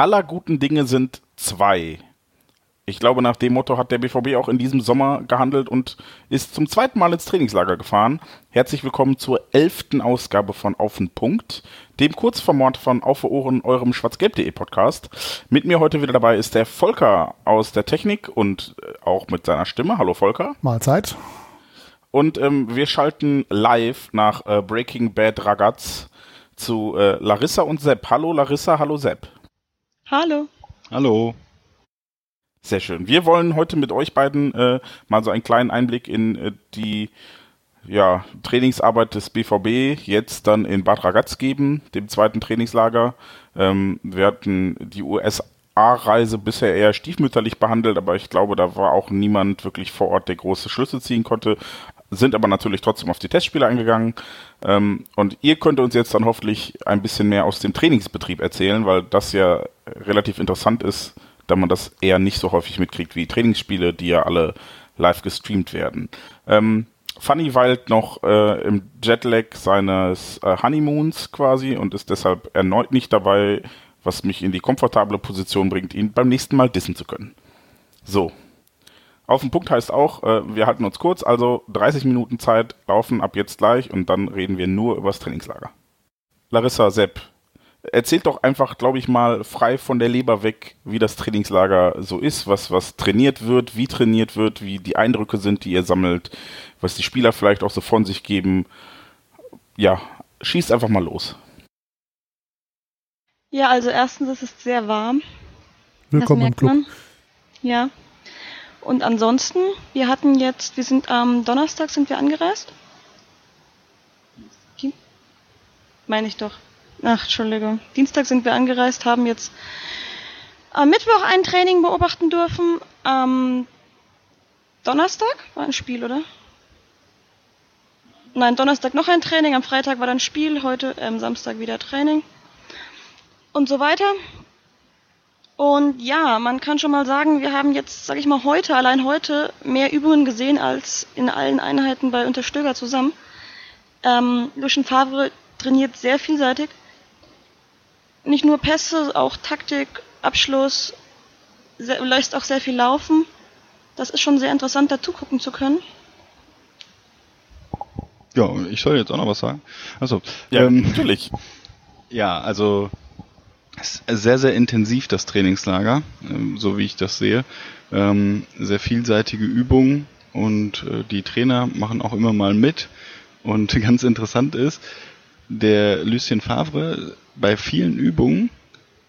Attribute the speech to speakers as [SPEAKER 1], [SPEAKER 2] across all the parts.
[SPEAKER 1] Aller guten Dinge sind zwei. Ich glaube, nach dem Motto hat der BVB auch in diesem Sommer gehandelt und ist zum zweiten Mal ins Trainingslager gefahren. Herzlich willkommen zur elften Ausgabe von Auf den Punkt, dem Kurzformat von Auf Ohren, eurem schwarzgelb.de Podcast. Mit mir heute wieder dabei ist der Volker aus der Technik und äh, auch mit seiner Stimme. Hallo Volker.
[SPEAKER 2] Mahlzeit.
[SPEAKER 1] Und ähm, wir schalten live nach äh, Breaking Bad Ragaz zu äh, Larissa und Sepp. Hallo Larissa, hallo Sepp.
[SPEAKER 3] Hallo.
[SPEAKER 1] Hallo. Sehr schön. Wir wollen heute mit euch beiden äh, mal so einen kleinen Einblick in äh, die ja, Trainingsarbeit des BVB jetzt dann in Bad Ragaz geben, dem zweiten Trainingslager. Ähm, wir hatten die USA-Reise bisher eher stiefmütterlich behandelt, aber ich glaube, da war auch niemand wirklich vor Ort, der große Schlüsse ziehen konnte sind aber natürlich trotzdem auf die Testspiele eingegangen. Ähm, und ihr könnt uns jetzt dann hoffentlich ein bisschen mehr aus dem Trainingsbetrieb erzählen, weil das ja relativ interessant ist, da man das eher nicht so häufig mitkriegt wie Trainingsspiele, die ja alle live gestreamt werden. Ähm, Funny weilt noch äh, im Jetlag seines äh, Honeymoons quasi und ist deshalb erneut nicht dabei, was mich in die komfortable Position bringt, ihn beim nächsten Mal dissen zu können. So, auf den Punkt heißt auch, äh, wir halten uns kurz, also 30 Minuten Zeit laufen ab jetzt gleich und dann reden wir nur über das Trainingslager. Larissa, Sepp, erzählt doch einfach, glaube ich mal, frei von der Leber weg, wie das Trainingslager so ist, was, was trainiert wird, wie trainiert wird, wie die Eindrücke sind, die ihr sammelt, was die Spieler vielleicht auch so von sich geben. Ja, schießt einfach mal los.
[SPEAKER 3] Ja, also erstens ist es sehr warm.
[SPEAKER 2] Willkommen im Club. Man.
[SPEAKER 3] Ja, und ansonsten, wir hatten jetzt, wir sind am Donnerstag sind wir angereist. Meine ich doch. Ach, Entschuldigung. Dienstag sind wir angereist, haben jetzt am Mittwoch ein Training beobachten dürfen. Am Donnerstag war ein Spiel, oder? Nein, Donnerstag noch ein Training, am Freitag war dann Spiel, heute ähm, Samstag wieder Training. Und so weiter. Und ja, man kann schon mal sagen, wir haben jetzt, sag ich mal, heute, allein heute, mehr Übungen gesehen als in allen Einheiten bei Unterstöger zusammen. Ähm, Lucien Favre trainiert sehr vielseitig. Nicht nur Pässe, auch Taktik, Abschluss, sehr, lässt auch sehr viel laufen. Das ist schon sehr interessant, dazu gucken zu können.
[SPEAKER 4] Ja, ich soll jetzt auch noch was sagen. Also,
[SPEAKER 1] ja, ähm, natürlich.
[SPEAKER 4] Ja, also sehr, sehr intensiv, das Trainingslager, ähm, so wie ich das sehe. Ähm, sehr vielseitige Übungen und äh, die Trainer machen auch immer mal mit. Und ganz interessant ist, der Lucien Favre bei vielen Übungen,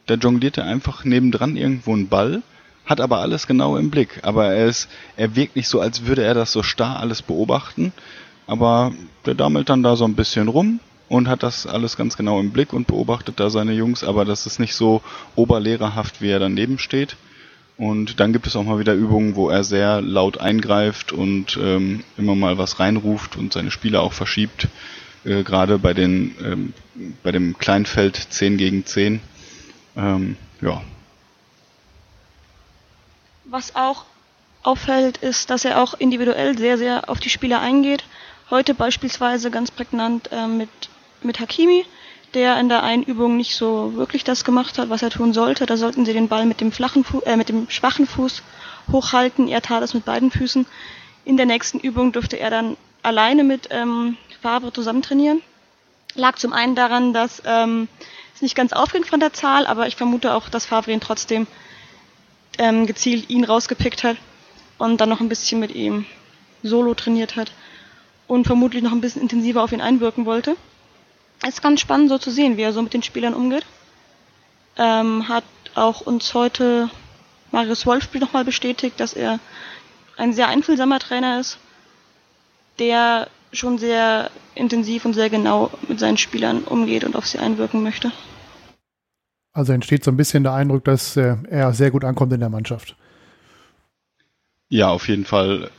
[SPEAKER 4] da jongliert er einfach nebendran irgendwo einen Ball, hat aber alles genau im Blick. Aber er ist, er wirkt nicht so, als würde er das so starr alles beobachten. Aber der dammelt dann da so ein bisschen rum, und hat das alles ganz genau im Blick und beobachtet da seine Jungs, aber das ist nicht so oberlehrerhaft, wie er daneben steht. Und dann gibt es auch mal wieder Übungen, wo er sehr laut eingreift und ähm, immer mal was reinruft und seine Spieler auch verschiebt. Äh, Gerade bei den ähm, bei dem Kleinfeld 10 gegen 10. Ähm, ja.
[SPEAKER 3] Was auch auffällt, ist, dass er auch individuell sehr, sehr auf die Spieler eingeht. Heute beispielsweise ganz prägnant äh, mit mit Hakimi, der in der einen Übung nicht so wirklich das gemacht hat, was er tun sollte. Da sollten sie den Ball mit dem flachen Fu äh, mit dem schwachen Fuß hochhalten. Er tat es mit beiden Füßen. In der nächsten Übung durfte er dann alleine mit ähm, Favre zusammen trainieren. Lag zum einen daran, dass ähm, es nicht ganz aufging von der Zahl, aber ich vermute auch, dass Favre ihn trotzdem ähm, gezielt ihn rausgepickt hat und dann noch ein bisschen mit ihm solo trainiert hat und vermutlich noch ein bisschen intensiver auf ihn einwirken wollte. Es ist ganz spannend so zu sehen, wie er so mit den Spielern umgeht. Ähm, hat auch uns heute Marius Wolfspiel nochmal bestätigt, dass er ein sehr einfühlsamer Trainer ist, der schon sehr intensiv und sehr genau mit seinen Spielern umgeht und auf sie einwirken möchte.
[SPEAKER 2] Also entsteht so ein bisschen der Eindruck, dass äh, er sehr gut ankommt in der Mannschaft.
[SPEAKER 4] Ja, auf jeden Fall.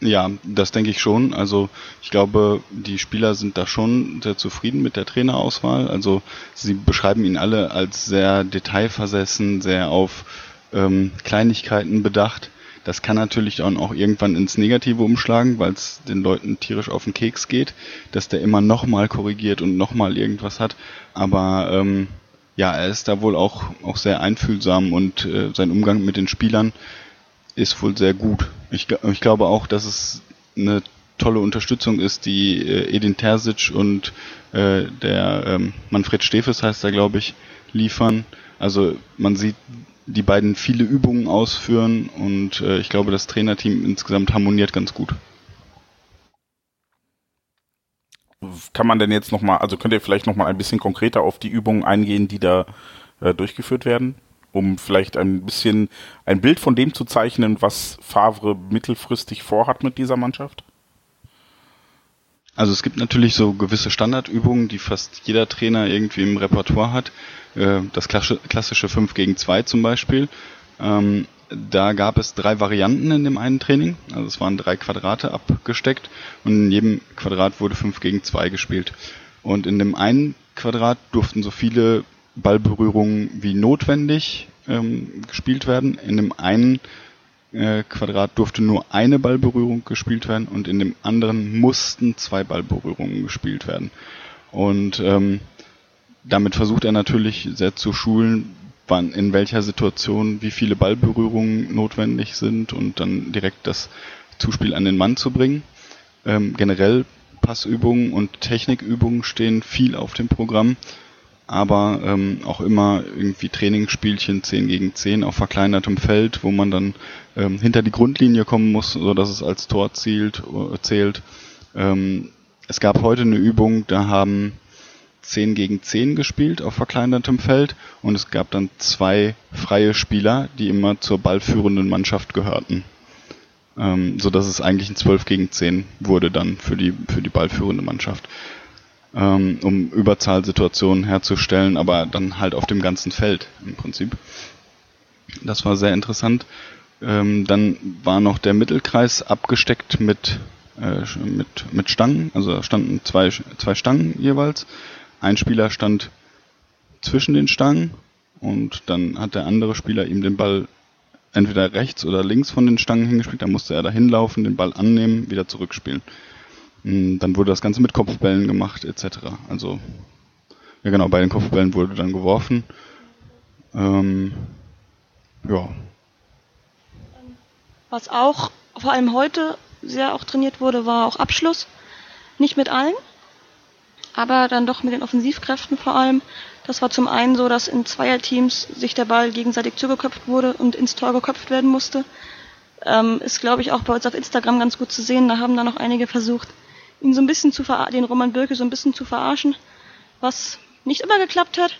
[SPEAKER 4] Ja, das denke ich schon. Also ich glaube, die Spieler sind da schon sehr zufrieden mit der Trainerauswahl. Also sie beschreiben ihn alle als sehr detailversessen, sehr auf ähm, Kleinigkeiten bedacht. Das kann natürlich dann auch irgendwann ins Negative umschlagen, weil es den Leuten tierisch auf den Keks geht, dass der immer nochmal korrigiert und nochmal irgendwas hat. Aber ähm, ja, er ist da wohl auch, auch sehr einfühlsam und äh, sein Umgang mit den Spielern ist wohl sehr gut. Ich, ich glaube auch, dass es eine tolle Unterstützung ist, die äh, Edin Terzic und äh, der ähm, Manfred Stefes heißt er, glaube ich, liefern. Also man sieht die beiden viele Übungen ausführen und äh, ich glaube, das Trainerteam insgesamt harmoniert ganz gut.
[SPEAKER 1] Kann man denn jetzt nochmal, also könnt ihr vielleicht nochmal ein bisschen konkreter auf die Übungen eingehen, die da äh, durchgeführt werden? Um vielleicht ein bisschen ein Bild von dem zu zeichnen, was Favre mittelfristig vorhat mit dieser Mannschaft?
[SPEAKER 4] Also es gibt natürlich so gewisse Standardübungen, die fast jeder Trainer irgendwie im Repertoire hat. Äh, das klassische 5 gegen 2 zum Beispiel. Ähm, da gab es drei Varianten in dem einen Training. Also es waren drei Quadrate abgesteckt und in jedem Quadrat wurde 5 gegen 2 gespielt. Und in dem einen Quadrat durften so viele Ballberührungen wie notwendig ähm, gespielt werden. In dem einen äh, Quadrat durfte nur eine Ballberührung gespielt werden und in dem anderen mussten zwei Ballberührungen gespielt werden. Und ähm, damit versucht er natürlich sehr zu schulen, wann in welcher Situation wie viele Ballberührungen notwendig sind und dann direkt das Zuspiel an den Mann zu bringen. Ähm, generell Passübungen und Technikübungen stehen viel auf dem Programm aber ähm, auch immer irgendwie Trainingsspielchen 10 gegen 10 auf verkleinertem Feld, wo man dann ähm, hinter die Grundlinie kommen muss, so dass es als Tor zielt, äh, zählt. Ähm, es gab heute eine Übung, da haben 10 gegen 10 gespielt auf verkleinertem Feld und es gab dann zwei freie Spieler, die immer zur ballführenden Mannschaft gehörten. Ähm, so dass es eigentlich ein 12 gegen 10 wurde dann für die, für die ballführende Mannschaft ähm, um Überzahlsituationen herzustellen, aber dann halt auf dem ganzen Feld im Prinzip. Das war sehr interessant. Ähm, dann war noch der Mittelkreis abgesteckt mit, äh, mit, mit Stangen, also da standen zwei, zwei Stangen jeweils. Ein Spieler stand zwischen den Stangen und dann hat der andere Spieler ihm den Ball entweder rechts oder links von den Stangen hingespielt, da musste er da hinlaufen, den Ball annehmen, wieder zurückspielen. Hm, dann wurde das Ganze mit Kopfbällen gemacht, etc. Also, ja genau, bei den Kopfbällen wurde dann geworfen. Ähm, ja.
[SPEAKER 3] Was auch vor allem heute sehr auch trainiert wurde, war auch Abschluss. Nicht mit allen, aber dann doch mit den Offensivkräften vor allem. Das war zum einen so, dass in Zweierteams sich der Ball gegenseitig zugeköpft wurde und ins Tor geköpft werden musste. Ähm, ist, glaube ich, auch bei uns auf Instagram ganz gut zu sehen. Da haben dann noch einige versucht, ihn so ein bisschen zu ver den Roman Birke so ein bisschen zu verarschen, was nicht immer geklappt hat.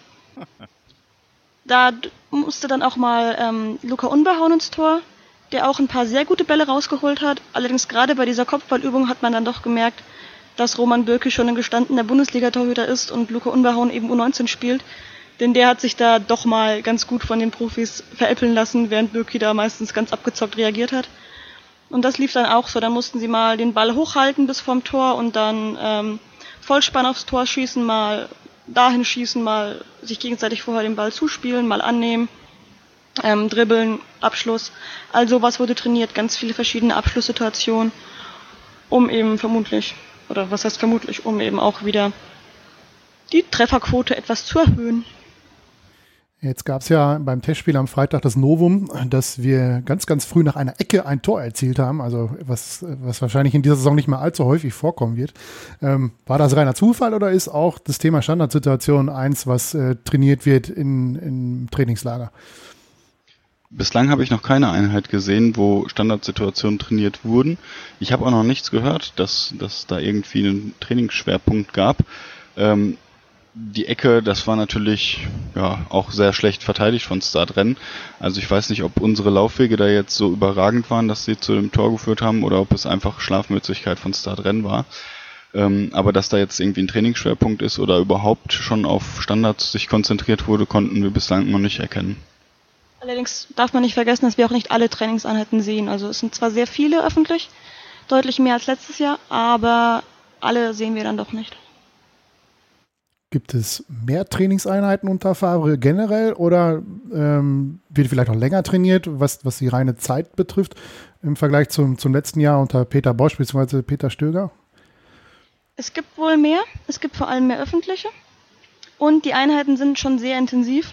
[SPEAKER 3] Da musste dann auch mal ähm, Luca Unbehauen ins Tor, der auch ein paar sehr gute Bälle rausgeholt hat. Allerdings gerade bei dieser Kopfballübung hat man dann doch gemerkt, dass Roman Birke schon ein gestandener Bundesliga-Torhüter ist und Luca Unbehauen eben U19 spielt. Denn der hat sich da doch mal ganz gut von den Profis veräppeln lassen, während Birki da meistens ganz abgezockt reagiert hat. Und das lief dann auch so. Da mussten sie mal den Ball hochhalten bis vorm Tor und dann ähm, Vollspann aufs Tor schießen, mal dahin schießen, mal sich gegenseitig vorher den Ball zuspielen, mal annehmen, ähm, dribbeln, Abschluss. Also was wurde trainiert, ganz viele verschiedene Abschlusssituationen, um eben vermutlich, oder was heißt vermutlich, um eben auch wieder die Trefferquote etwas zu erhöhen.
[SPEAKER 2] Jetzt gab es ja beim Testspiel am Freitag das Novum, dass wir ganz, ganz früh nach einer Ecke ein Tor erzielt haben, also was, was wahrscheinlich in dieser Saison nicht mehr allzu häufig vorkommen wird. Ähm, war das reiner Zufall oder ist auch das Thema Standardsituation eins, was äh, trainiert wird in, im Trainingslager?
[SPEAKER 4] Bislang habe ich noch keine Einheit gesehen, wo Standardsituationen trainiert wurden. Ich habe auch noch nichts gehört, dass, dass da irgendwie einen Trainingsschwerpunkt gab. Ähm, die Ecke, das war natürlich ja auch sehr schlecht verteidigt von Startrennen. Also ich weiß nicht, ob unsere Laufwege da jetzt so überragend waren, dass sie zu dem Tor geführt haben oder ob es einfach Schlafmützigkeit von Startrennen war. Ähm, aber dass da jetzt irgendwie ein Trainingsschwerpunkt ist oder überhaupt schon auf Standards sich konzentriert wurde, konnten wir bislang noch nicht erkennen.
[SPEAKER 3] Allerdings darf man nicht vergessen, dass wir auch nicht alle Trainingseinheiten sehen. Also es sind zwar sehr viele öffentlich, deutlich mehr als letztes Jahr, aber alle sehen wir dann doch nicht.
[SPEAKER 2] Gibt es mehr Trainingseinheiten unter Favre generell oder ähm, wird vielleicht auch länger trainiert, was, was die reine Zeit betrifft, im Vergleich zum, zum letzten Jahr unter Peter Bosch bzw. Peter Stöger?
[SPEAKER 3] Es gibt wohl mehr. Es gibt vor allem mehr öffentliche. Und die Einheiten sind schon sehr intensiv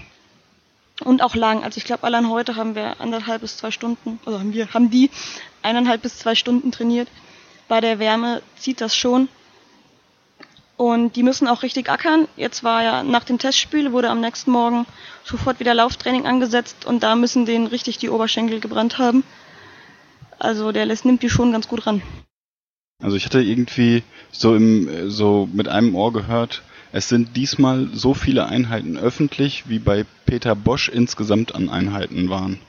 [SPEAKER 3] und auch lang. Also ich glaube, allein heute haben wir anderthalb bis zwei Stunden, oder haben wir, haben die eineinhalb bis zwei Stunden trainiert. Bei der Wärme zieht das schon. Und die müssen auch richtig ackern. Jetzt war ja nach dem Testspiel, wurde am nächsten Morgen sofort wieder Lauftraining angesetzt und da müssen denen richtig die Oberschenkel gebrannt haben. Also der lässt, nimmt die schon ganz gut ran.
[SPEAKER 4] Also ich hatte irgendwie so im, so mit einem Ohr gehört, es sind diesmal so viele Einheiten öffentlich, wie bei Peter Bosch insgesamt an Einheiten waren.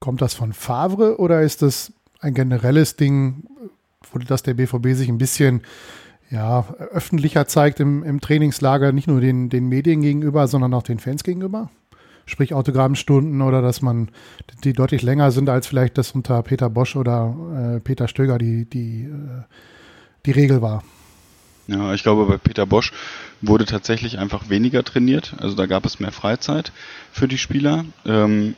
[SPEAKER 2] Kommt das von Favre oder ist das ein generelles Ding, wo das der BVB sich ein bisschen ja, öffentlicher zeigt im, im Trainingslager, nicht nur den, den Medien gegenüber, sondern auch den Fans gegenüber? Sprich Autogrammstunden oder dass man die deutlich länger sind als vielleicht das unter Peter Bosch oder äh, Peter Stöger die, die, äh, die Regel war.
[SPEAKER 4] Ja, ich glaube, bei Peter Bosch wurde tatsächlich einfach weniger trainiert. Also da gab es mehr Freizeit für die Spieler. Ähm,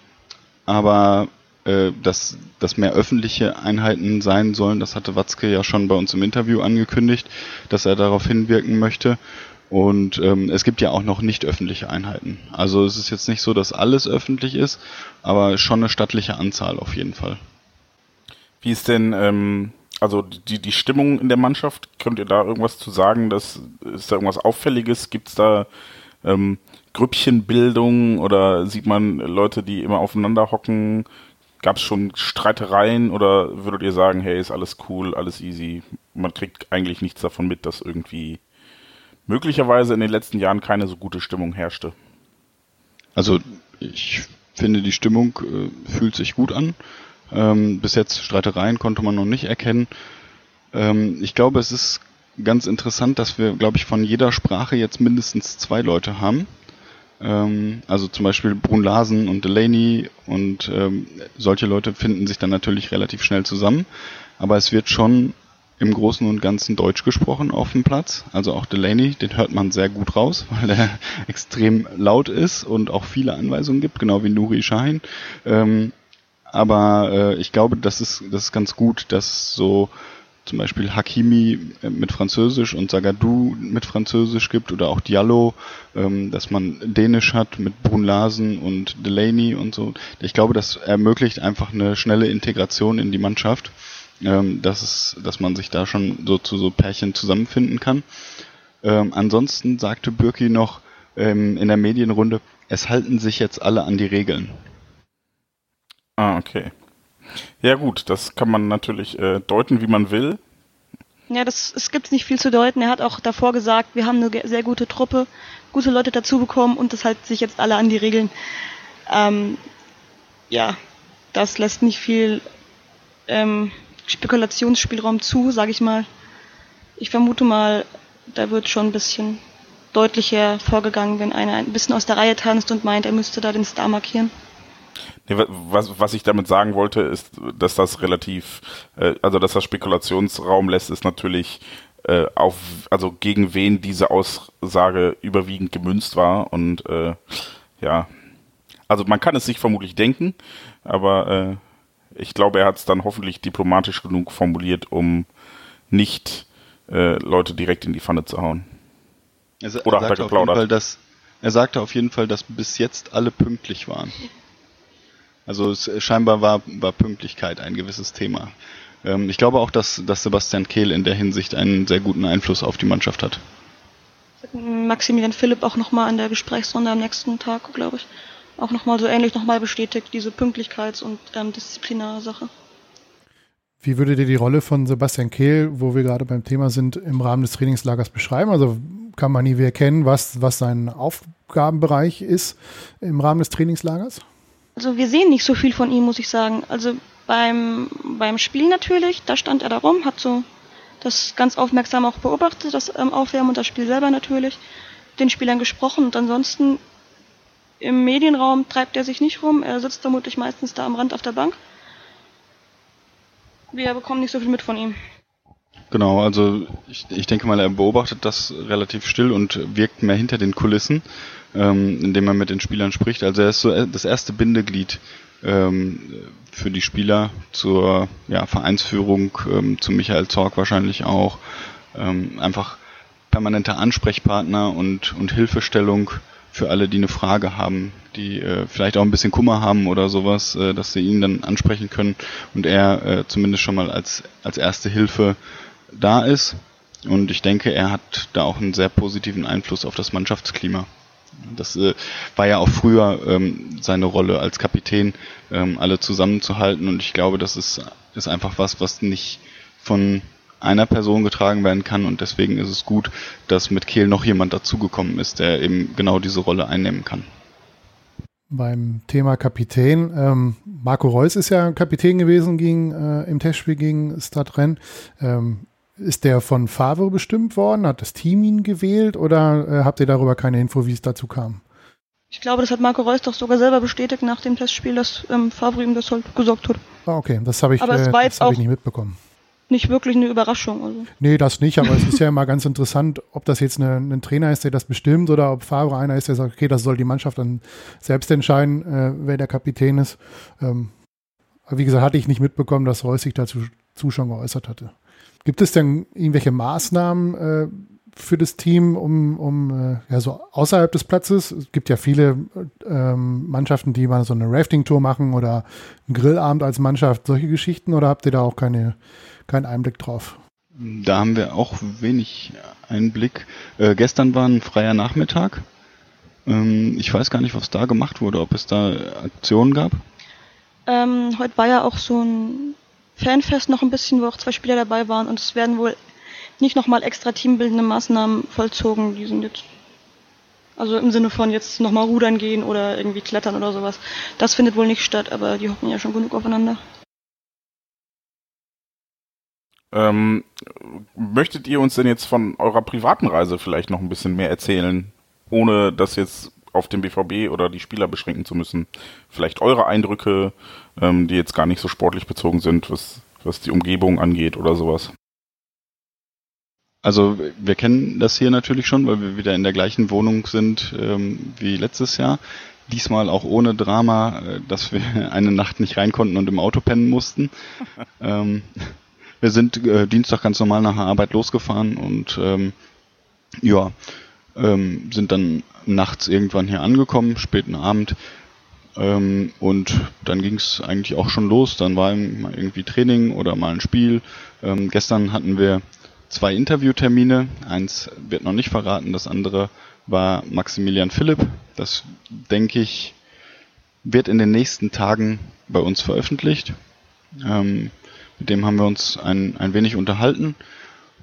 [SPEAKER 4] aber äh, dass, dass mehr öffentliche Einheiten sein sollen, das hatte Watzke ja schon bei uns im Interview angekündigt, dass er darauf hinwirken möchte. Und ähm, es gibt ja auch noch nicht öffentliche Einheiten. Also es ist jetzt nicht so, dass alles öffentlich ist, aber schon eine stattliche Anzahl auf jeden Fall.
[SPEAKER 1] Wie ist denn ähm, also die, die Stimmung in der Mannschaft? Könnt ihr da irgendwas zu sagen? Dass, ist da irgendwas Auffälliges? Gibt es da ähm, Grüppchenbildung oder sieht man Leute, die immer aufeinander hocken? Gab es schon Streitereien oder würdet ihr sagen, hey, ist alles cool, alles easy? Man kriegt eigentlich nichts davon mit, dass irgendwie möglicherweise in den letzten Jahren keine so gute Stimmung herrschte.
[SPEAKER 4] Also ich finde, die Stimmung äh, fühlt sich gut an. Ähm, bis jetzt Streitereien konnte man noch nicht erkennen. Ähm, ich glaube, es ist ganz interessant, dass wir, glaube ich, von jeder Sprache jetzt mindestens zwei Leute haben. Ähm, also zum Beispiel Brun Larsen und Delaney und ähm, solche Leute finden sich dann natürlich relativ schnell zusammen. Aber es wird schon im Großen und Ganzen Deutsch gesprochen auf dem Platz. Also auch Delaney, den hört man sehr gut raus, weil er extrem laut ist und auch viele Anweisungen gibt, genau wie Nuri Shahin. Ähm, aber äh, ich glaube, das ist, das ist ganz gut, dass so zum Beispiel Hakimi äh, mit Französisch und Zagadou mit Französisch gibt oder auch Diallo, ähm, dass man Dänisch hat mit Brun Larsen und Delaney und so. Ich glaube, das ermöglicht einfach eine schnelle Integration in die Mannschaft, ähm, dass, es, dass man sich da schon so zu so Pärchen zusammenfinden kann. Ähm, ansonsten sagte Birki noch ähm, in der Medienrunde, es halten sich jetzt alle an die Regeln.
[SPEAKER 1] Ah, okay. Ja gut, das kann man natürlich äh, deuten, wie man will.
[SPEAKER 3] Ja, das, es gibt nicht viel zu deuten. Er hat auch davor gesagt, wir haben eine sehr gute Truppe, gute Leute dazu bekommen und das halten sich jetzt alle an die Regeln. Ähm, ja, das lässt nicht viel ähm, Spekulationsspielraum zu, sage ich mal. Ich vermute mal, da wird schon ein bisschen deutlicher vorgegangen, wenn einer ein bisschen aus der Reihe tanzt und meint, er müsste da den Star markieren.
[SPEAKER 1] Nee, was, was ich damit sagen wollte, ist, dass das relativ, äh, also dass das Spekulationsraum lässt, ist natürlich äh, auf, also gegen wen diese Aussage überwiegend gemünzt war und äh, ja, also man kann es sich vermutlich denken, aber äh, ich glaube, er hat es dann hoffentlich diplomatisch genug formuliert, um nicht äh, Leute direkt in die Pfanne zu hauen.
[SPEAKER 4] Er, Oder er hat er geplaudert? Fall, dass, er sagte auf jeden Fall, dass bis jetzt alle pünktlich waren. Also es, scheinbar war, war Pünktlichkeit ein gewisses Thema. Ähm, ich glaube auch, dass, dass Sebastian Kehl in der Hinsicht einen sehr guten Einfluss auf die Mannschaft hat.
[SPEAKER 3] Maximilian Philipp auch nochmal an der Gesprächsrunde am nächsten Tag, glaube ich, auch nochmal so ähnlich nochmal bestätigt, diese Pünktlichkeits- und ähm, Disziplinarsache.
[SPEAKER 2] Wie würdet ihr die Rolle von Sebastian Kehl, wo wir gerade beim Thema sind, im Rahmen des Trainingslagers beschreiben? Also kann man nie erkennen, was, was sein Aufgabenbereich ist im Rahmen des Trainingslagers?
[SPEAKER 3] Also wir sehen nicht so viel von ihm, muss ich sagen. Also beim, beim Spiel natürlich, da stand er da rum, hat so das ganz aufmerksam auch beobachtet, das ähm, Aufwärmen und das Spiel selber natürlich, den Spielern gesprochen und ansonsten im Medienraum treibt er sich nicht rum, er sitzt vermutlich meistens da am Rand auf der Bank wir bekommen nicht so viel mit von ihm.
[SPEAKER 4] Genau, also ich, ich denke mal, er beobachtet das relativ still und wirkt mehr hinter den Kulissen, ähm, indem er mit den Spielern spricht. Also er ist so das erste Bindeglied ähm, für die Spieler zur ja, Vereinsführung, ähm, zu Michael Zorg wahrscheinlich auch. Ähm, einfach permanenter Ansprechpartner und, und Hilfestellung für alle, die eine Frage haben, die äh, vielleicht auch ein bisschen Kummer haben oder sowas, äh, dass sie ihn dann ansprechen können und er äh, zumindest schon mal als, als erste Hilfe da ist. Und ich denke, er hat da auch einen sehr positiven Einfluss auf das Mannschaftsklima. Das äh, war ja auch früher ähm, seine Rolle als Kapitän, ähm, alle zusammenzuhalten. Und ich glaube, das ist, ist einfach was, was nicht von einer Person getragen werden kann und deswegen ist es gut, dass mit Kehl noch jemand dazugekommen ist, der eben genau diese Rolle einnehmen kann.
[SPEAKER 2] Beim Thema Kapitän, ähm, Marco Reus ist ja Kapitän gewesen gegen, äh, im Testspiel gegen Stadtrenn. Ähm, ist der von Favre bestimmt worden? Hat das Team ihn gewählt oder äh, habt ihr darüber keine Info, wie es dazu kam?
[SPEAKER 3] Ich glaube, das hat Marco Reus doch sogar selber bestätigt nach dem Testspiel, dass ähm, Favre ihm das halt gesorgt hat.
[SPEAKER 2] Ah, okay, das habe ich,
[SPEAKER 3] äh,
[SPEAKER 2] das hab ich nicht mitbekommen
[SPEAKER 3] nicht wirklich eine Überraschung. Also.
[SPEAKER 2] Nee, das nicht, aber es ist ja immer ganz interessant, ob das jetzt eine, ein Trainer ist, der das bestimmt oder ob Fahrer einer ist, der sagt, okay, das soll die Mannschaft dann selbst entscheiden, äh, wer der Kapitän ist. Ähm, aber wie gesagt, hatte ich nicht mitbekommen, dass Reus sich dazu zu schon geäußert hatte. Gibt es denn irgendwelche Maßnahmen äh, für das Team, um, um äh, ja, so außerhalb des Platzes? Es gibt ja viele ähm, Mannschaften, die mal so eine Rafting-Tour machen oder einen Grillabend als Mannschaft, solche Geschichten, oder habt ihr da auch keine keinen Einblick drauf.
[SPEAKER 4] Da haben wir auch wenig Einblick. Äh, gestern war ein freier Nachmittag. Ähm, ich weiß gar nicht, was da gemacht wurde, ob es da Aktionen gab.
[SPEAKER 3] Ähm, heute war ja auch so ein Fanfest noch ein bisschen, wo auch zwei Spieler dabei waren und es werden wohl nicht nochmal extra teambildende Maßnahmen vollzogen. Die sind jetzt, also im Sinne von jetzt nochmal rudern gehen oder irgendwie klettern oder sowas. Das findet wohl nicht statt, aber die hocken ja schon genug aufeinander.
[SPEAKER 1] Ähm, möchtet ihr uns denn jetzt von eurer privaten Reise vielleicht noch ein bisschen mehr erzählen, ohne das jetzt auf den BVB oder die Spieler beschränken zu müssen? Vielleicht eure Eindrücke, ähm, die jetzt gar nicht so sportlich bezogen sind, was, was die Umgebung angeht oder sowas.
[SPEAKER 4] Also wir kennen das hier natürlich schon, weil wir wieder in der gleichen Wohnung sind ähm, wie letztes Jahr. Diesmal auch ohne Drama, äh, dass wir eine Nacht nicht rein konnten und im Auto pennen mussten. ähm, wir sind äh, Dienstag ganz normal nach der Arbeit losgefahren und ähm, ja, ähm, sind dann nachts irgendwann hier angekommen, späten Abend. Ähm, und dann ging es eigentlich auch schon los. Dann war irgendwie Training oder mal ein Spiel. Ähm, gestern hatten wir zwei Interviewtermine. Eins wird noch nicht verraten, das andere war Maximilian Philipp. Das denke ich wird in den nächsten Tagen bei uns veröffentlicht. Ähm, mit dem haben wir uns ein, ein wenig unterhalten.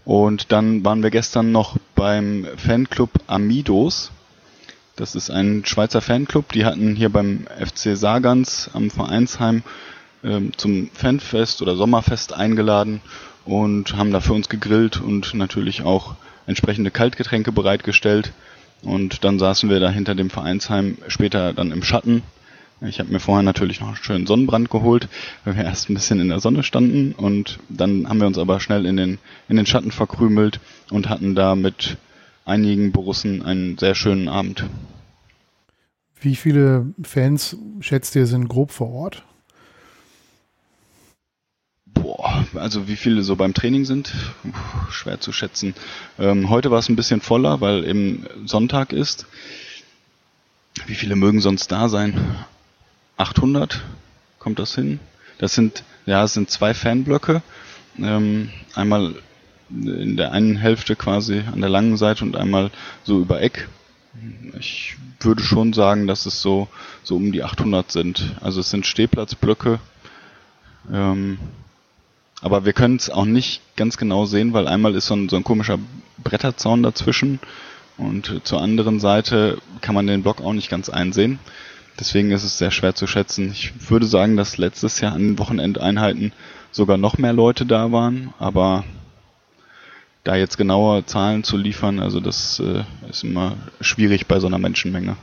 [SPEAKER 4] Und dann waren wir gestern noch beim Fanclub Amidos. Das ist ein Schweizer Fanclub. Die hatten hier beim FC Sagans am Vereinsheim ähm, zum Fanfest oder Sommerfest eingeladen und haben da für uns gegrillt und natürlich auch entsprechende Kaltgetränke bereitgestellt. Und dann saßen wir da hinter dem Vereinsheim später dann im Schatten ich habe mir vorher natürlich noch einen schönen Sonnenbrand geholt, weil wir erst ein bisschen in der Sonne standen und dann haben wir uns aber schnell in den, in den Schatten verkrümelt und hatten da mit einigen Borussen einen sehr schönen Abend.
[SPEAKER 2] Wie viele Fans schätzt ihr sind grob vor Ort?
[SPEAKER 4] Boah, also wie viele so beim Training sind, schwer zu schätzen. Ähm, heute war es ein bisschen voller, weil eben Sonntag ist. Wie viele mögen sonst da sein? 800 kommt das hin. Das sind, ja, es sind zwei Fanblöcke. Ähm, einmal in der einen Hälfte quasi an der langen Seite und einmal so über Eck. Ich würde schon sagen, dass es so, so um die 800 sind. Also es sind Stehplatzblöcke. Ähm, aber wir können es auch nicht ganz genau sehen, weil einmal ist so ein, so ein komischer Bretterzaun dazwischen und zur anderen Seite kann man den Block auch nicht ganz einsehen. Deswegen ist es sehr schwer zu schätzen. Ich würde sagen, dass letztes Jahr an Wochenendeinheiten sogar noch mehr Leute da waren, aber da jetzt genaue Zahlen zu liefern, also das äh, ist immer schwierig bei so einer Menschenmenge.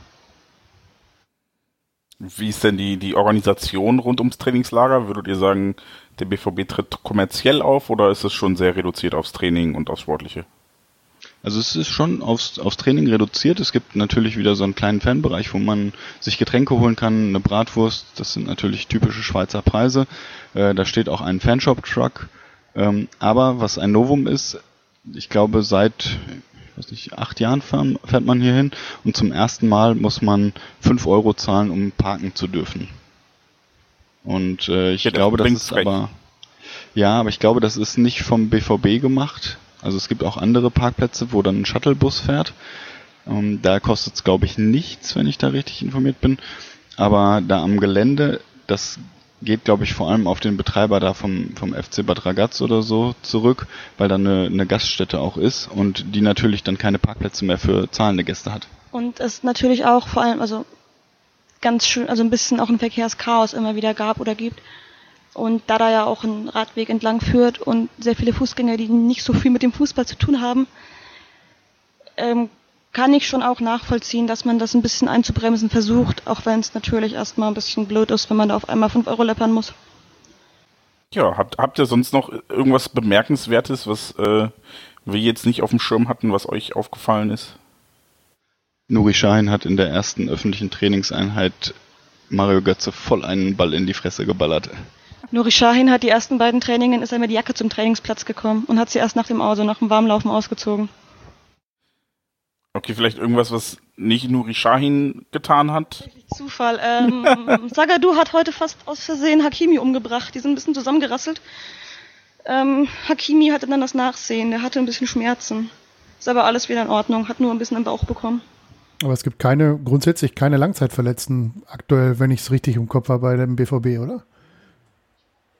[SPEAKER 1] Wie ist denn die, die Organisation rund ums Trainingslager? Würdet ihr sagen, der BVB tritt kommerziell auf oder ist es schon sehr reduziert aufs Training und aufs Sportliche?
[SPEAKER 4] Also es ist schon aufs, aufs Training reduziert. Es gibt natürlich wieder so einen kleinen Fanbereich, wo man sich Getränke holen kann, eine Bratwurst, das sind natürlich typische Schweizer Preise. Äh, da steht auch ein Fanshop-Truck. Ähm, aber was ein Novum ist, ich glaube seit weiß nicht, acht Jahren fahren, fährt man hier hin und zum ersten Mal muss man fünf Euro zahlen, um parken zu dürfen. Und äh, ich ja, glaube, das ist frech. aber ja, aber ich glaube, das ist nicht vom BVB gemacht. Also es gibt auch andere Parkplätze, wo dann ein Shuttlebus fährt. Ähm, da kostet es, glaube ich, nichts, wenn ich da richtig informiert bin. Aber da am Gelände, das geht, glaube ich, vor allem auf den Betreiber da vom, vom FC Bad Ragaz oder so zurück, weil da eine, eine Gaststätte auch ist und die natürlich dann keine Parkplätze mehr für zahlende Gäste hat.
[SPEAKER 3] Und es natürlich auch vor allem, also ganz schön, also ein bisschen auch ein Verkehrschaos immer wieder gab oder gibt. Und da da ja auch ein Radweg entlang führt und sehr viele Fußgänger, die nicht so viel mit dem Fußball zu tun haben, ähm, kann ich schon auch nachvollziehen, dass man das ein bisschen einzubremsen versucht, auch wenn es natürlich erstmal ein bisschen blöd ist, wenn man da auf einmal 5 Euro läppern muss.
[SPEAKER 1] Ja, habt, habt ihr sonst noch irgendwas Bemerkenswertes, was äh, wir jetzt nicht auf dem Schirm hatten, was euch aufgefallen ist?
[SPEAKER 4] Nuri Sahin hat in der ersten öffentlichen Trainingseinheit Mario Götze voll einen Ball in die Fresse geballert.
[SPEAKER 3] Nuri Sahin hat die ersten beiden Trainingen, ist er mit die Jacke zum Trainingsplatz gekommen und hat sie erst nach dem Auto, nach dem Warmlaufen ausgezogen.
[SPEAKER 1] Okay, vielleicht irgendwas, was nicht Nuri Shahin getan hat?
[SPEAKER 3] Zufall. Ähm, Sagadu hat heute fast aus Versehen Hakimi umgebracht. Die sind ein bisschen zusammengerasselt. Ähm, Hakimi hatte dann das Nachsehen. Der hatte ein bisschen Schmerzen. Ist aber alles wieder in Ordnung. Hat nur ein bisschen im Bauch bekommen.
[SPEAKER 2] Aber es gibt keine, grundsätzlich keine Langzeitverletzten aktuell, wenn ich es richtig im Kopf habe bei dem BVB, oder?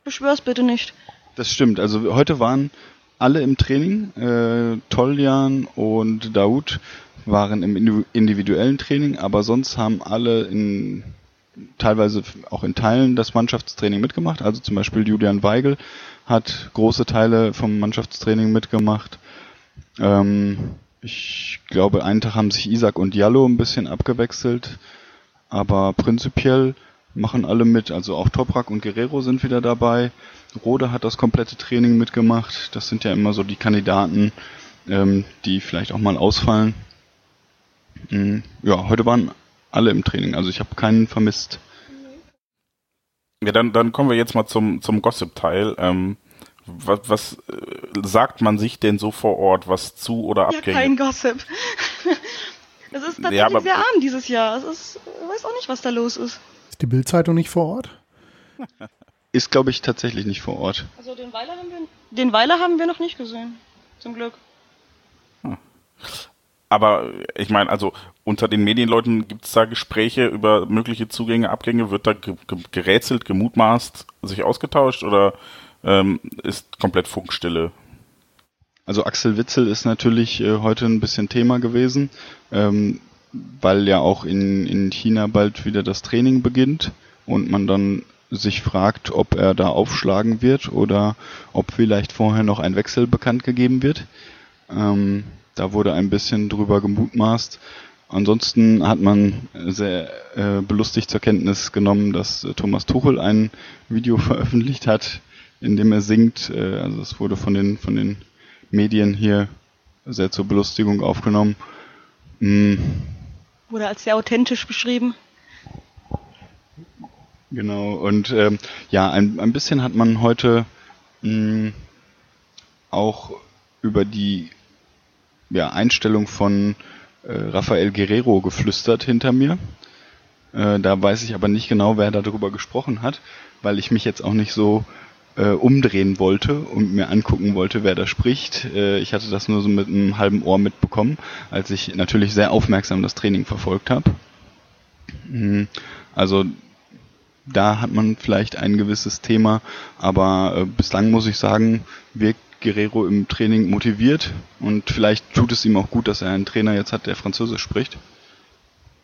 [SPEAKER 3] Beschwör's bitte nicht.
[SPEAKER 4] Das stimmt. Also heute waren alle im Training. Äh, Toljan und Daoud waren im individuellen Training, aber sonst haben alle in teilweise auch in Teilen das Mannschaftstraining mitgemacht. Also zum Beispiel Julian Weigel hat große Teile vom Mannschaftstraining mitgemacht. Ähm, ich glaube, einen Tag haben sich Isaac und Jallo ein bisschen abgewechselt, aber prinzipiell machen alle mit. Also auch Toprak und Guerrero sind wieder dabei. Rode hat das komplette Training mitgemacht. Das sind ja immer so die Kandidaten, ähm, die vielleicht auch mal ausfallen. Mhm. Ja, heute waren alle im Training, also ich habe keinen vermisst.
[SPEAKER 1] Ja, dann, dann kommen wir jetzt mal zum, zum Gossip-Teil. Ähm, was, was äh, sagt man sich denn so vor Ort, was zu oder abgänge?
[SPEAKER 3] Ja, kein Gossip. Es ist tatsächlich ja, sehr arm dieses Jahr. Es ist, ich weiß auch nicht, was da los ist.
[SPEAKER 2] Ist die Bildzeitung nicht vor Ort?
[SPEAKER 4] Ist, glaube ich, tatsächlich nicht vor Ort.
[SPEAKER 3] Also den Weiler haben wir, den Weiler haben wir noch nicht gesehen. Zum Glück. Hm.
[SPEAKER 1] Aber ich meine, also unter den Medienleuten gibt es da Gespräche über mögliche Zugänge, Abgänge? Wird da gerätselt, gemutmaßt, sich ausgetauscht oder ähm, ist komplett Funkstille?
[SPEAKER 4] Also Axel Witzel ist natürlich äh, heute ein bisschen Thema gewesen, ähm, weil ja auch in, in China bald wieder das Training beginnt und man dann sich fragt, ob er da aufschlagen wird oder ob vielleicht vorher noch ein Wechsel bekannt gegeben wird. Ähm, da wurde ein bisschen drüber gemutmaßt. Ansonsten hat man sehr äh, belustigt zur Kenntnis genommen, dass äh, Thomas Tuchel ein Video veröffentlicht hat, in dem er singt. Äh, also es wurde von den von den Medien hier sehr zur Belustigung aufgenommen.
[SPEAKER 3] Mm. Wurde als sehr authentisch beschrieben.
[SPEAKER 4] Genau, und ähm, ja, ein, ein bisschen hat man heute mh, auch über die ja, Einstellung von äh, Rafael Guerrero geflüstert hinter mir. Äh, da weiß ich aber nicht genau, wer darüber gesprochen hat, weil ich mich jetzt auch nicht so äh, umdrehen wollte und mir angucken wollte, wer da spricht. Äh, ich hatte das nur so mit einem halben Ohr mitbekommen, als ich natürlich sehr aufmerksam das Training verfolgt habe. Mhm. Also da hat man vielleicht ein gewisses Thema, aber äh, bislang muss ich sagen, wirkt Guerrero im Training motiviert und vielleicht tut es ihm auch gut, dass er einen Trainer jetzt hat, der Französisch spricht.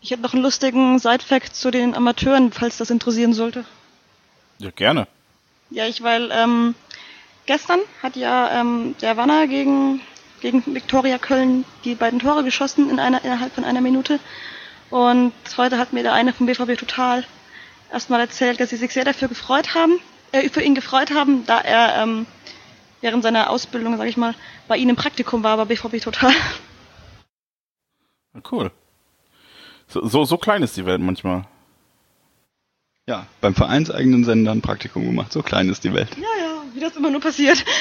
[SPEAKER 3] Ich hätte noch einen lustigen Side-Fact zu den Amateuren, falls das interessieren sollte.
[SPEAKER 1] Ja, gerne.
[SPEAKER 3] Ja, ich, weil ähm, gestern hat ja ähm, der Wanner gegen, gegen Viktoria Köln die beiden Tore geschossen in einer, innerhalb von einer Minute. Und heute hat mir der eine vom BVB Total erstmal erzählt, dass sie sich sehr dafür gefreut haben, äh, für ihn gefreut haben, da er ähm, während seiner Ausbildung, sag ich mal, bei ihnen im Praktikum war, bei BVB Total.
[SPEAKER 1] Cool. So, so, so klein ist die Welt manchmal.
[SPEAKER 4] Ja, beim vereinseigenen Sender ein Praktikum gemacht. So klein ist die Welt.
[SPEAKER 3] Ja, ja, wie das immer nur passiert.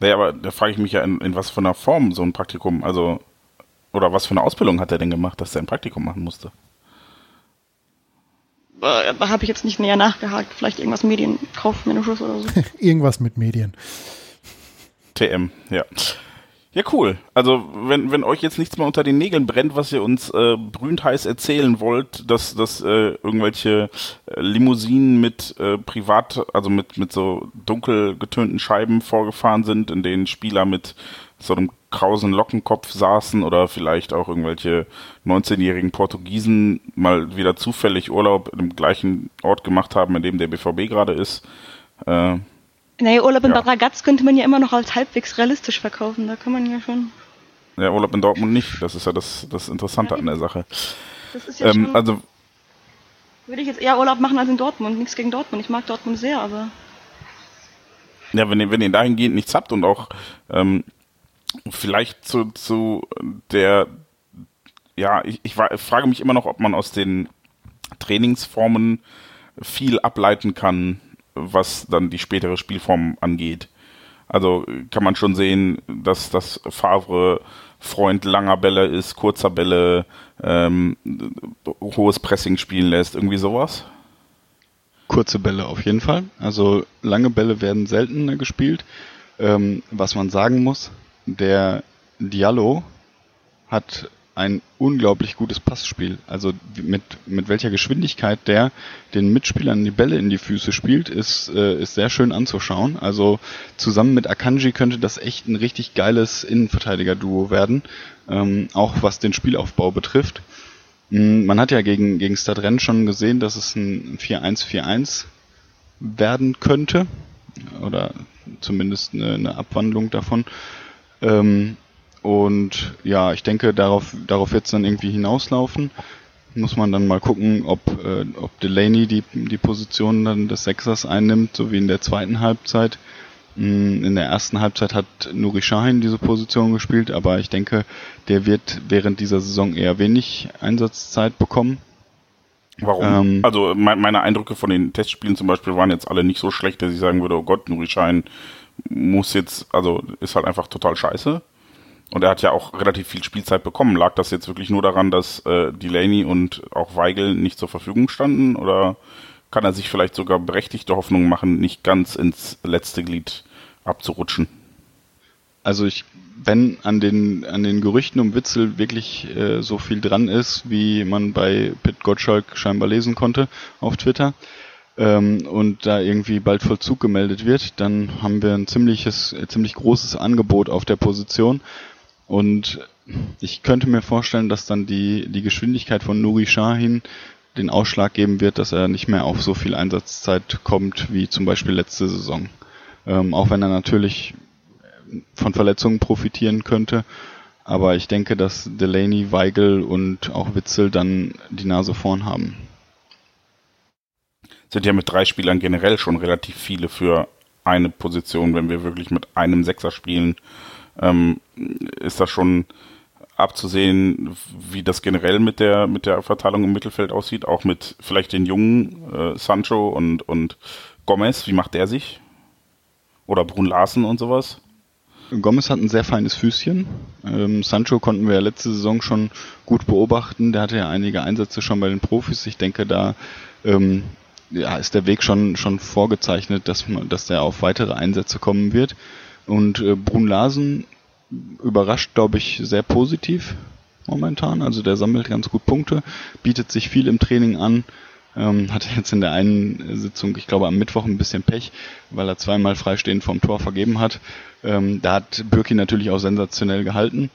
[SPEAKER 1] Naja, aber da frage ich mich ja, in, in was für einer Form so ein Praktikum, also, oder was für eine Ausbildung hat er denn gemacht, dass er ein Praktikum machen musste?
[SPEAKER 3] Äh, Da habe ich jetzt nicht näher nachgehakt. Vielleicht irgendwas Medienkaufmännisches oder so.
[SPEAKER 2] Irgendwas mit Medien.
[SPEAKER 1] TM, ja. Ja, cool. Also, wenn, wenn euch jetzt nichts mehr unter den Nägeln brennt, was ihr uns äh, brühend heiß erzählen wollt, dass, dass äh, irgendwelche äh, Limousinen mit äh, privat, also mit, mit so dunkel getönten Scheiben vorgefahren sind, in denen Spieler mit so einem krausen Lockenkopf saßen oder vielleicht auch irgendwelche 19-jährigen Portugiesen mal wieder zufällig Urlaub im gleichen Ort gemacht haben, in dem der BVB gerade ist. Äh,
[SPEAKER 3] Naja, Urlaub in
[SPEAKER 1] Ja.
[SPEAKER 3] Bad Ragaz könnte man ja immer noch als halbwegs realistisch verkaufen. Da kann man ja schon.
[SPEAKER 1] ja, Urlaub in Dortmund nicht. Das ist ja das, das Interessante an der Sache.
[SPEAKER 3] Das ist ja
[SPEAKER 1] Ähm,
[SPEAKER 3] schon.
[SPEAKER 1] also,
[SPEAKER 3] würde ich jetzt eher Urlaub machen als in Dortmund. Nichts gegen Dortmund. Ich mag Dortmund sehr, aber.
[SPEAKER 1] Ja, wenn ihr, wenn ihr dahingehend nichts habt und auch ähm, vielleicht zu, zu der, ja, ich, ich wa- frage mich immer noch, ob man aus den Trainingsformen viel ableiten kann, was dann die spätere Spielform angeht. Also kann man schon sehen, dass das Favre Freund langer Bälle ist, kurzer Bälle, ähm, hohes Pressing spielen lässt, irgendwie sowas.
[SPEAKER 4] Kurze Bälle auf jeden Fall. Also lange Bälle werden seltener gespielt. Ähm, was man sagen muss, der Diallo hat ein unglaublich gutes Passspiel. Also mit, mit welcher Geschwindigkeit der den Mitspielern die Bälle in die Füße spielt, ist, äh, ist sehr schön anzuschauen. Also zusammen mit Akanji könnte das echt ein richtig geiles Innenverteidiger-Duo werden, ähm, auch was den Spielaufbau betrifft. Mm, Man hat ja gegen, gegen Stadren schon gesehen, dass es ein 4-1-4-1 werden könnte. Oder zumindest eine, eine Abwandlung davon. Ähm, und ja, ich denke, darauf, darauf wird es dann irgendwie hinauslaufen. Muss man dann mal gucken, ob, äh, ob Delaney die, die Position dann des Sechsers einnimmt, so wie in der zweiten Halbzeit. Mm, In der ersten Halbzeit hat Nuri Sahin diese Position gespielt, aber ich denke, der wird während dieser Saison eher wenig Einsatzzeit bekommen.
[SPEAKER 1] Warum?
[SPEAKER 4] Ähm,
[SPEAKER 1] also mein, meine Eindrücke von den Testspielen zum Beispiel waren jetzt alle nicht so schlecht, dass ich sagen würde, oh Gott, Nuri Schein muss jetzt, also ist halt einfach total scheiße. Und er hat ja auch relativ viel Spielzeit bekommen. Lag das jetzt wirklich nur daran, dass äh, Delaney und auch Weigel nicht zur Verfügung standen? Oder kann er sich vielleicht sogar berechtigte Hoffnung machen, nicht ganz ins letzte Glied abzurutschen?
[SPEAKER 4] Also ich, wenn an den an den Gerüchten um Witzel wirklich äh, so viel dran ist, wie man bei Pit Gottschalk scheinbar lesen konnte auf Twitter, ähm, und da irgendwie bald Vollzug gemeldet wird, dann haben wir ein ziemliches, äh, ziemlich großes Angebot auf der Position. Und ich könnte mir vorstellen, dass dann die, die Geschwindigkeit von Nuri Sahin den Ausschlag geben wird, dass er nicht mehr auf so viel Einsatzzeit kommt wie zum Beispiel letzte Saison. Ähm, auch wenn er natürlich von Verletzungen profitieren könnte. Aber ich denke, dass Delaney, Weigel und auch Witzel dann die Nase vorn haben.
[SPEAKER 1] Sind ja mit drei Spielern generell schon relativ viele für eine Position, wenn wir wirklich mit einem Sechser spielen. Ähm, ist das schon abzusehen, wie das generell mit der mit der Verteilung im Mittelfeld aussieht, auch mit vielleicht den jungen äh, Sancho und und Gomez, wie macht der sich? Oder Brun Larsen und sowas?
[SPEAKER 4] Gomez hat ein sehr feines Füßchen. Ähm, Sancho konnten wir ja letzte Saison schon gut beobachten. Der hatte ja einige Einsätze schon bei den Profis. Ich denke, da ähm, ja, ist der Weg schon, schon vorgezeichnet, dass, dass der auf weitere Einsätze kommen wird. Und äh, Brun Larsen überrascht, glaube ich, sehr positiv momentan. Also der sammelt ganz gut Punkte, bietet sich viel im Training an. Ähm, hatte jetzt in der einen Sitzung, ich glaube am Mittwoch, ein bisschen Pech, weil er zweimal freistehend vom Tor vergeben hat. Ähm, da hat Birki natürlich auch sensationell gehalten.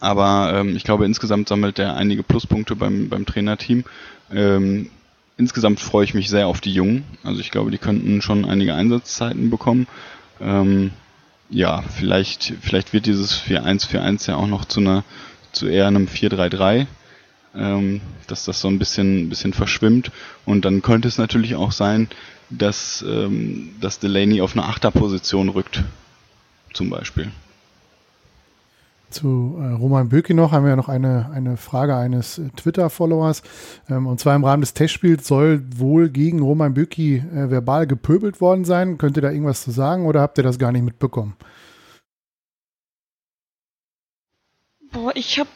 [SPEAKER 4] Aber ähm, ich glaube, insgesamt sammelt er einige Pluspunkte beim, beim Trainerteam. Ähm, insgesamt freue ich mich sehr auf die Jungen. Also ich glaube, die könnten schon einige Einsatzzeiten bekommen. Ähm, ja, vielleicht, vielleicht wird dieses 4-1-4-1 ja auch noch zu einer, zu eher einem 4-3-3, ähm, dass das so ein bisschen, bisschen verschwimmt. Und dann könnte es natürlich auch sein, dass, ähm, dass Delaney auf eine Achterposition rückt. Zum Beispiel.
[SPEAKER 2] Zu äh, Roman Böki noch haben wir noch eine, eine Frage eines äh, Twitter-Followers. Ähm, und zwar im Rahmen des Testspiels soll wohl gegen Roman Böki äh, verbal gepöbelt worden sein. Könnt ihr da irgendwas zu sagen oder habt ihr das gar nicht mitbekommen?
[SPEAKER 3] Boah, ich habe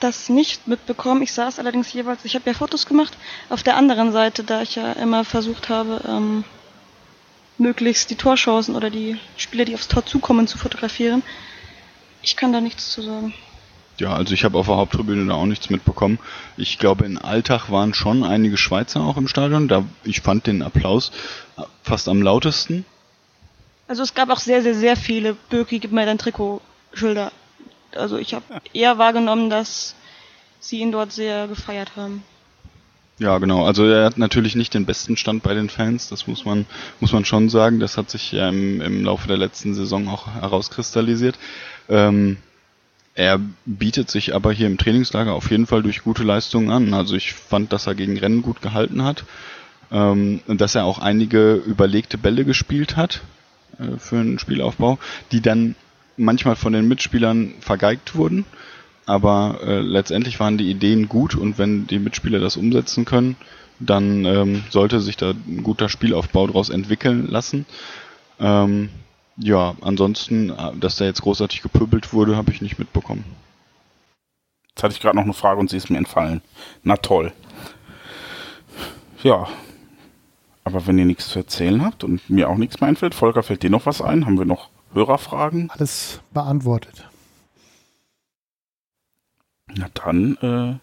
[SPEAKER 3] das nicht mitbekommen. Ich saß allerdings jeweils, ich habe ja Fotos gemacht, auf der anderen Seite, da ich ja immer versucht habe, ähm, möglichst die Torchancen oder die Spieler, die aufs Tor zukommen, zu fotografieren. Ich kann da nichts zu sagen.
[SPEAKER 4] Ja, also ich habe auf der Haupttribüne da auch nichts mitbekommen. Ich glaube, in Alltag waren schon einige Schweizer auch im Stadion. Da, ich fand den Applaus fast am lautesten.
[SPEAKER 3] Also es gab auch sehr, sehr, sehr viele Birki, gib mir dein Trikot-Schilder. Also ich habe eher wahrgenommen, dass sie ihn dort sehr gefeiert haben.
[SPEAKER 4] Ja, genau. Also er hat natürlich nicht den besten Stand bei den Fans, das muss man, muss man schon sagen. Das hat sich ja im, im Laufe der letzten Saison auch herauskristallisiert. Ähm, er bietet sich aber hier im Trainingslager auf jeden Fall durch gute Leistungen an. Also ich fand, dass er gegen Rennen gut gehalten hat ähm, dass er auch einige überlegte Bälle gespielt hat äh, für einen Spielaufbau, die dann manchmal von den Mitspielern vergeigt wurden. Aber äh, letztendlich waren die Ideen gut und wenn die Mitspieler das umsetzen können, dann ähm, sollte sich da ein guter Spielaufbau daraus entwickeln lassen. Ähm, ja, ansonsten, äh, dass da jetzt großartig gepöbelt wurde, habe ich nicht mitbekommen.
[SPEAKER 1] Jetzt hatte ich gerade noch eine Frage und sie ist mir entfallen. Na toll. Ja. Aber wenn ihr nichts zu erzählen habt und mir auch nichts mehr einfällt, Volker, fällt dir noch was ein? Haben wir noch Hörerfragen?
[SPEAKER 2] Alles beantwortet.
[SPEAKER 1] Na dann äh,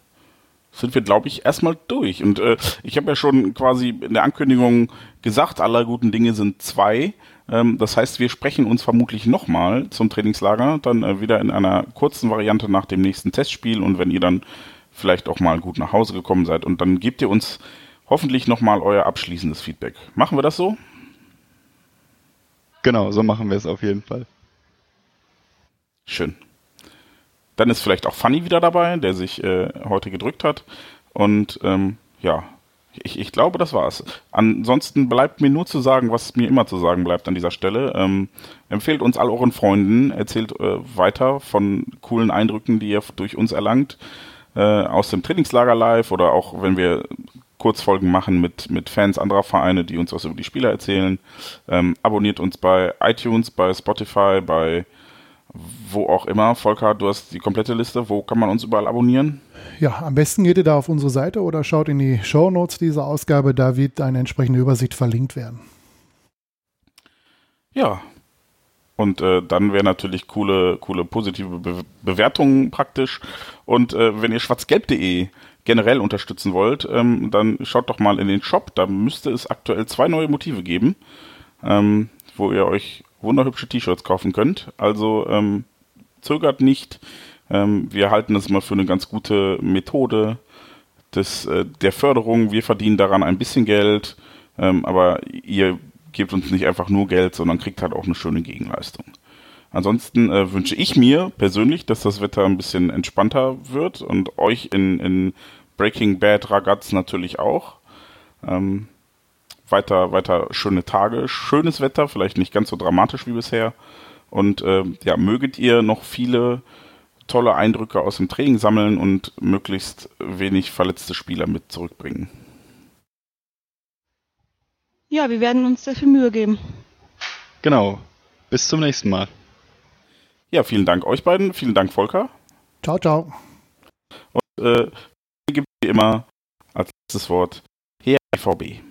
[SPEAKER 1] sind wir, glaube ich, erstmal durch. Und äh, ich habe ja schon quasi in der Ankündigung gesagt, aller guten Dinge sind zwei. Ähm, das heißt, wir sprechen uns vermutlich nochmal zum Trainingslager, dann äh, wieder in einer kurzen Variante nach dem nächsten Testspiel und wenn ihr dann vielleicht auch mal gut nach Hause gekommen seid und dann gebt ihr uns hoffentlich nochmal euer abschließendes Feedback. Machen wir das so?
[SPEAKER 4] Genau, so machen wir es auf jeden Fall.
[SPEAKER 1] Schön. Dann ist vielleicht auch Fanny wieder dabei, der sich äh, heute gedrückt hat. Und ähm, ja, ich, ich glaube, das war's. Ansonsten bleibt mir nur zu sagen, was mir immer zu sagen bleibt an dieser Stelle. Ähm, empfehlt uns all euren Freunden, erzählt äh, weiter von coolen Eindrücken, die ihr durch uns erlangt, äh, aus dem Trainingslager live oder auch wenn wir Kurzfolgen machen mit, mit Fans anderer Vereine, die uns was über die Spieler erzählen. Ähm, abonniert uns bei iTunes, bei Spotify, bei wo auch immer. Volker, du hast die komplette Liste. Wo kann man uns überall abonnieren?
[SPEAKER 2] Ja, am besten geht ihr da auf unsere Seite oder schaut in die Show Notes dieser Ausgabe. Da wird eine entsprechende Übersicht verlinkt werden.
[SPEAKER 1] Ja. Und äh, dann wäre natürlich coole, coole positive Be Bewertungen praktisch. Und äh, wenn ihr schwarzgelb.de generell unterstützen wollt, ähm, dann schaut doch mal in den Shop. Da müsste es aktuell zwei neue Motive geben, ähm, wo ihr euch wunderhübsche T-Shirts kaufen könnt. Also ähm, zögert nicht. Ähm, wir halten das mal für eine ganz gute Methode des, äh, der Förderung. Wir verdienen daran ein bisschen Geld, ähm, aber ihr gebt uns nicht einfach nur Geld, sondern kriegt halt auch eine schöne Gegenleistung. Ansonsten äh, wünsche ich mir persönlich, dass das Wetter ein bisschen entspannter wird und euch in, in Breaking Bad Ragaz natürlich auch. Ähm, weiter, weiter schöne Tage, schönes Wetter, vielleicht nicht ganz so dramatisch wie bisher. Und äh, ja, möget ihr noch viele tolle Eindrücke aus dem Training sammeln und möglichst wenig verletzte Spieler mit zurückbringen.
[SPEAKER 3] Ja, wir werden uns sehr viel Mühe geben.
[SPEAKER 4] Genau. Bis zum nächsten Mal.
[SPEAKER 1] Ja, vielen Dank euch beiden. Vielen Dank, Volker.
[SPEAKER 2] Ciao, ciao.
[SPEAKER 1] Und äh, gibt wie immer als letztes Wort her IVB.